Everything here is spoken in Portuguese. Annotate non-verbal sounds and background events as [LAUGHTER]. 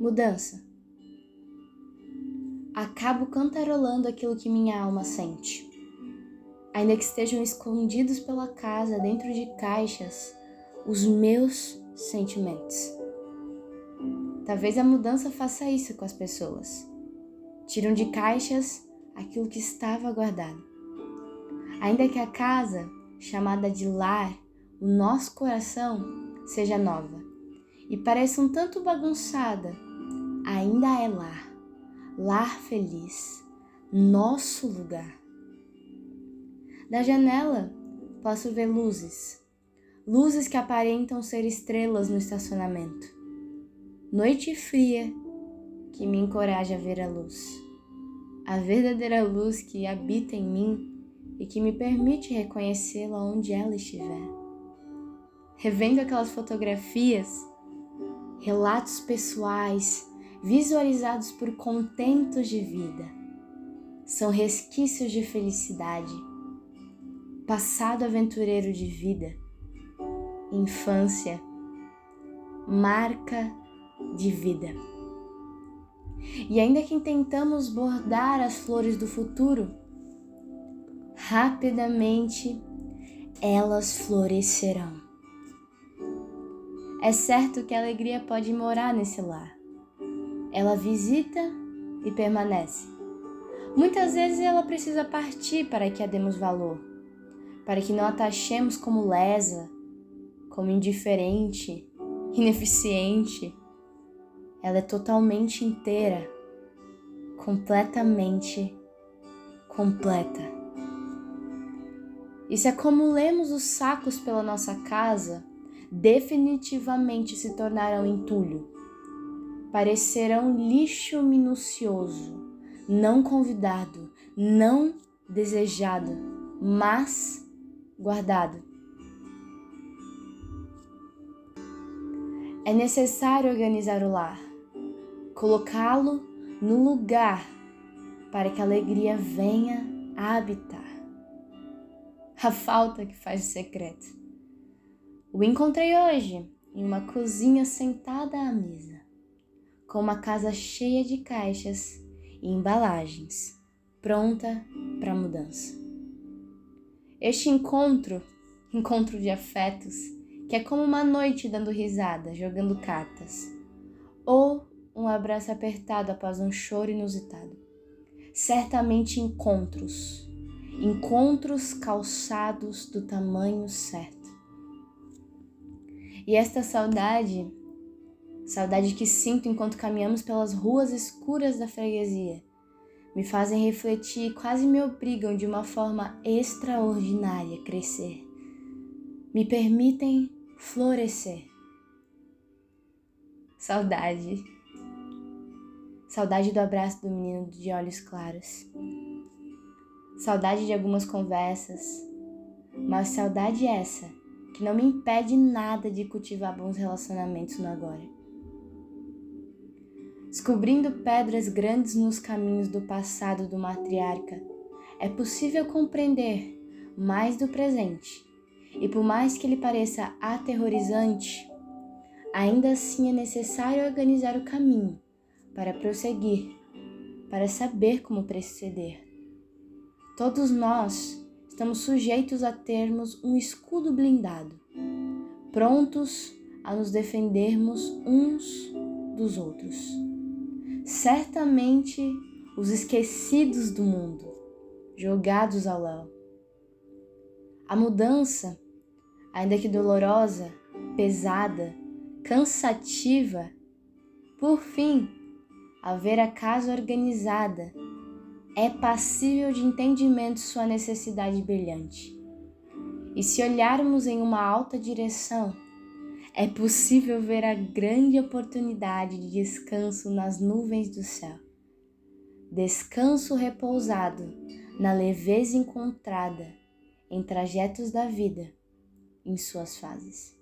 Mudança. Acabo cantarolando aquilo que minha alma sente. Ainda que estejam escondidos pela casa, dentro de caixas, os meus sentimentos. Talvez a mudança faça isso com as pessoas. Tiram de caixas aquilo que estava guardado. Ainda que a casa, chamada de lar, o nosso coração, seja nova e pareça um tanto bagunçada, ainda é lar, lar feliz, nosso lugar. Da janela posso ver luzes, luzes que aparentam ser estrelas no estacionamento. Noite fria que me encoraja a ver a luz, a verdadeira luz que habita em mim e que me permite reconhecê-la onde ela estiver. Revendo aquelas fotografias, relatos pessoais visualizados por contentos de vida, são resquícios de felicidade, passado aventureiro de vida, infância, marca de vida. E ainda que tentamos bordar as flores do futuro, rapidamente elas florescerão. É certo que a alegria pode morar nesse lar. Ela visita e permanece. Muitas vezes ela precisa partir para que a demos valor, para que não a taxemos como lesa, como indiferente, [LAUGHS] ineficiente. Ela é totalmente inteira, completamente completa. E se acumulemos os sacos pela nossa casa, definitivamente se tornarão entulho. Parecerão lixo minucioso, não convidado, não desejado, mas guardado. É necessário organizar o lar, colocá-lo no lugar para que a alegria venha a habitar. A falta que faz o secreto. O encontrei hoje em uma cozinha sentada à mesa, com uma casa cheia de caixas e embalagens, pronta para mudança. Este encontro, encontro de afetos, que é como uma noite dando risada, jogando cartas, ou um abraço apertado após um choro inusitado. Certamente encontros, encontros calçados do tamanho certo e esta saudade, saudade que sinto enquanto caminhamos pelas ruas escuras da freguesia, me fazem refletir e quase me obrigam de uma forma extraordinária a crescer. Me permitem florescer. Saudade. Saudade do abraço do menino de olhos claros. Saudade de algumas conversas. Mas saudade essa que não me impede nada de cultivar bons relacionamentos no agora. Descobrindo pedras grandes nos caminhos do passado do matriarca, é possível compreender mais do presente. E por mais que ele pareça aterrorizante, ainda assim é necessário organizar o caminho para prosseguir, para saber como proceder. Todos nós estamos sujeitos a termos um escudo blindado, prontos a nos defendermos uns dos outros. Certamente os esquecidos do mundo, jogados ao léu. A mudança, ainda que dolorosa, pesada, cansativa, por fim, haver a casa organizada é passível de entendimento sua necessidade brilhante. E se olharmos em uma alta direção, é possível ver a grande oportunidade de descanso nas nuvens do céu. Descanso repousado na leveza encontrada em trajetos da vida, em suas fases.